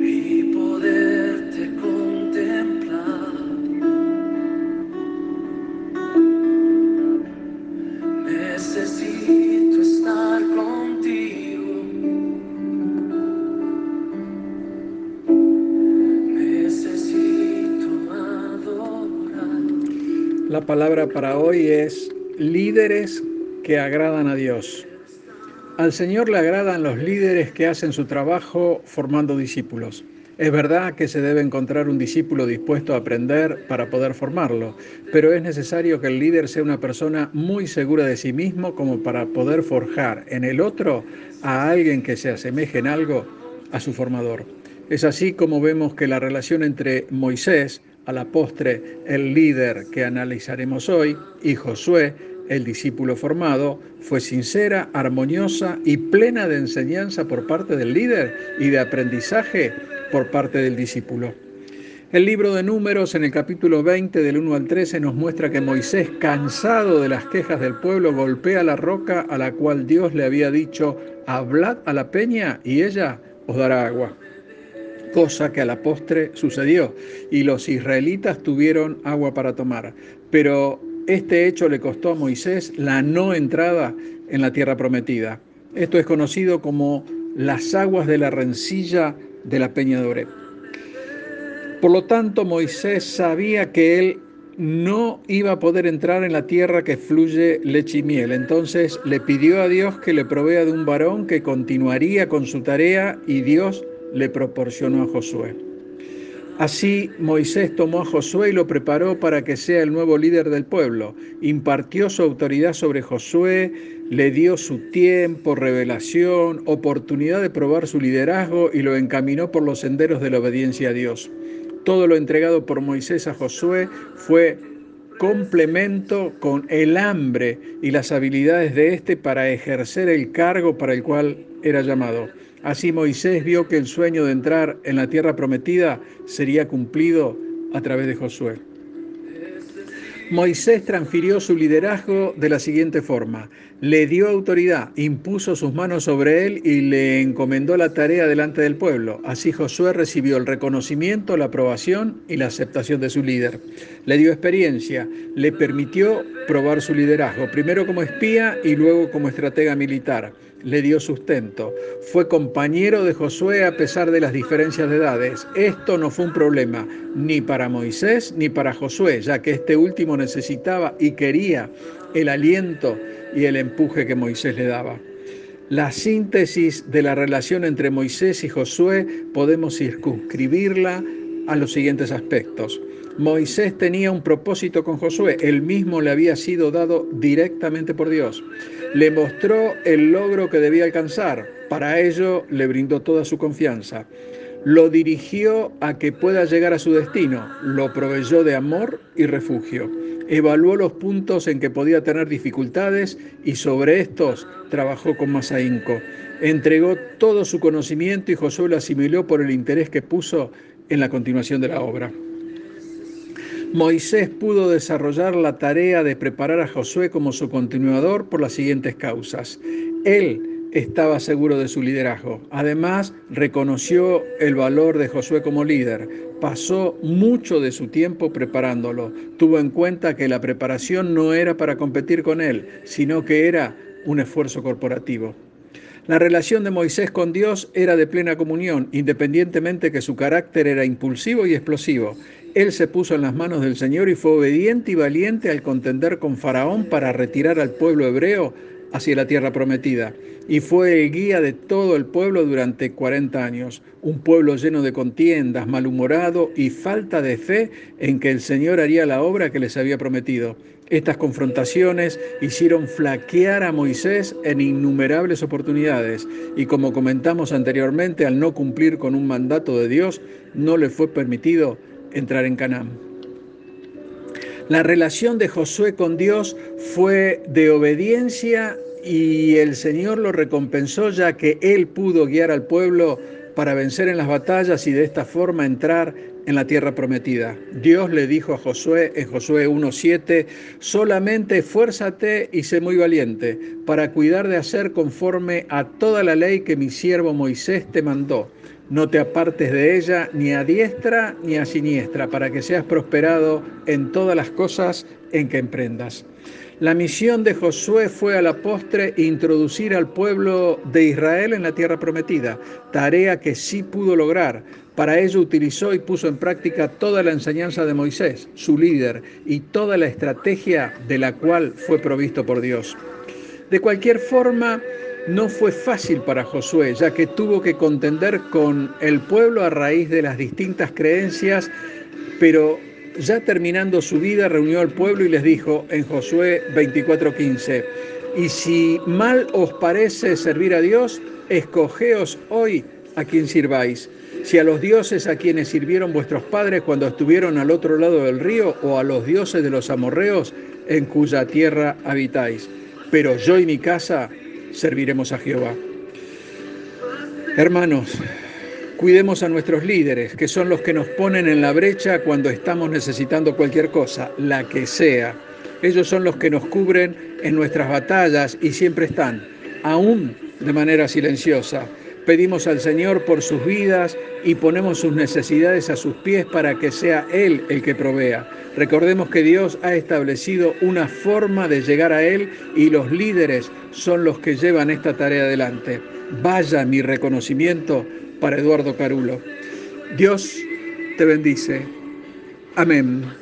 Y poderte contemplar. Necesito estar contigo. Necesito adorar. La palabra para hoy es líderes que agradan a Dios. Al Señor le agradan los líderes que hacen su trabajo formando discípulos. Es verdad que se debe encontrar un discípulo dispuesto a aprender para poder formarlo, pero es necesario que el líder sea una persona muy segura de sí mismo como para poder forjar en el otro a alguien que se asemeje en algo a su formador. Es así como vemos que la relación entre Moisés, a la postre el líder que analizaremos hoy, y Josué, el discípulo formado, fue sincera, armoniosa y plena de enseñanza por parte del líder y de aprendizaje por parte del discípulo. El libro de números en el capítulo 20 del 1 al 13 nos muestra que Moisés, cansado de las quejas del pueblo, golpea la roca a la cual Dios le había dicho, hablad a la peña y ella os dará agua cosa que a la postre sucedió, y los israelitas tuvieron agua para tomar. Pero este hecho le costó a Moisés la no entrada en la tierra prometida. Esto es conocido como las aguas de la rencilla de la peña de Oreb. Por lo tanto, Moisés sabía que él no iba a poder entrar en la tierra que fluye leche y miel. Entonces le pidió a Dios que le provea de un varón que continuaría con su tarea y Dios le proporcionó a Josué. Así Moisés tomó a Josué y lo preparó para que sea el nuevo líder del pueblo. Impartió su autoridad sobre Josué, le dio su tiempo, revelación, oportunidad de probar su liderazgo y lo encaminó por los senderos de la obediencia a Dios. Todo lo entregado por Moisés a Josué fue complemento con el hambre y las habilidades de éste para ejercer el cargo para el cual era llamado. Así Moisés vio que el sueño de entrar en la tierra prometida sería cumplido a través de Josué. Moisés transfirió su liderazgo de la siguiente forma. Le dio autoridad, impuso sus manos sobre él y le encomendó la tarea delante del pueblo. Así Josué recibió el reconocimiento, la aprobación y la aceptación de su líder. Le dio experiencia, le permitió probar su liderazgo, primero como espía y luego como estratega militar le dio sustento. Fue compañero de Josué a pesar de las diferencias de edades. Esto no fue un problema ni para Moisés ni para Josué, ya que este último necesitaba y quería el aliento y el empuje que Moisés le daba. La síntesis de la relación entre Moisés y Josué podemos circunscribirla a los siguientes aspectos. Moisés tenía un propósito con Josué, el mismo le había sido dado directamente por Dios. Le mostró el logro que debía alcanzar, para ello le brindó toda su confianza. Lo dirigió a que pueda llegar a su destino, lo proveyó de amor y refugio. Evaluó los puntos en que podía tener dificultades y sobre estos trabajó con más ahínco. Entregó todo su conocimiento y Josué lo asimiló por el interés que puso en la continuación de la obra. Moisés pudo desarrollar la tarea de preparar a Josué como su continuador por las siguientes causas. Él estaba seguro de su liderazgo. Además, reconoció el valor de Josué como líder. Pasó mucho de su tiempo preparándolo. Tuvo en cuenta que la preparación no era para competir con él, sino que era un esfuerzo corporativo. La relación de Moisés con Dios era de plena comunión, independientemente que su carácter era impulsivo y explosivo. Él se puso en las manos del Señor y fue obediente y valiente al contender con Faraón para retirar al pueblo hebreo hacia la tierra prometida. Y fue el guía de todo el pueblo durante 40 años, un pueblo lleno de contiendas, malhumorado y falta de fe en que el Señor haría la obra que les había prometido. Estas confrontaciones hicieron flaquear a Moisés en innumerables oportunidades y como comentamos anteriormente, al no cumplir con un mandato de Dios, no le fue permitido entrar en Canaán. La relación de Josué con Dios fue de obediencia y el Señor lo recompensó ya que él pudo guiar al pueblo para vencer en las batallas y de esta forma entrar en la tierra prometida. Dios le dijo a Josué en Josué 1.7, solamente esfuérzate y sé muy valiente para cuidar de hacer conforme a toda la ley que mi siervo Moisés te mandó. No te apartes de ella ni a diestra ni a siniestra, para que seas prosperado en todas las cosas en que emprendas. La misión de Josué fue a la postre introducir al pueblo de Israel en la tierra prometida, tarea que sí pudo lograr. Para ello utilizó y puso en práctica toda la enseñanza de Moisés, su líder, y toda la estrategia de la cual fue provisto por Dios. De cualquier forma, no fue fácil para Josué, ya que tuvo que contender con el pueblo a raíz de las distintas creencias, pero ya terminando su vida, reunió al pueblo y les dijo en Josué 24:15, y si mal os parece servir a Dios, escogeos hoy a quien sirváis, si a los dioses a quienes sirvieron vuestros padres cuando estuvieron al otro lado del río, o a los dioses de los amorreos en cuya tierra habitáis. Pero yo y mi casa serviremos a Jehová. Hermanos, Cuidemos a nuestros líderes, que son los que nos ponen en la brecha cuando estamos necesitando cualquier cosa, la que sea. Ellos son los que nos cubren en nuestras batallas y siempre están, aún de manera silenciosa. Pedimos al Señor por sus vidas y ponemos sus necesidades a sus pies para que sea Él el que provea. Recordemos que Dios ha establecido una forma de llegar a Él y los líderes son los que llevan esta tarea adelante. Vaya mi reconocimiento para Eduardo Carulo. Dios te bendice. Amén.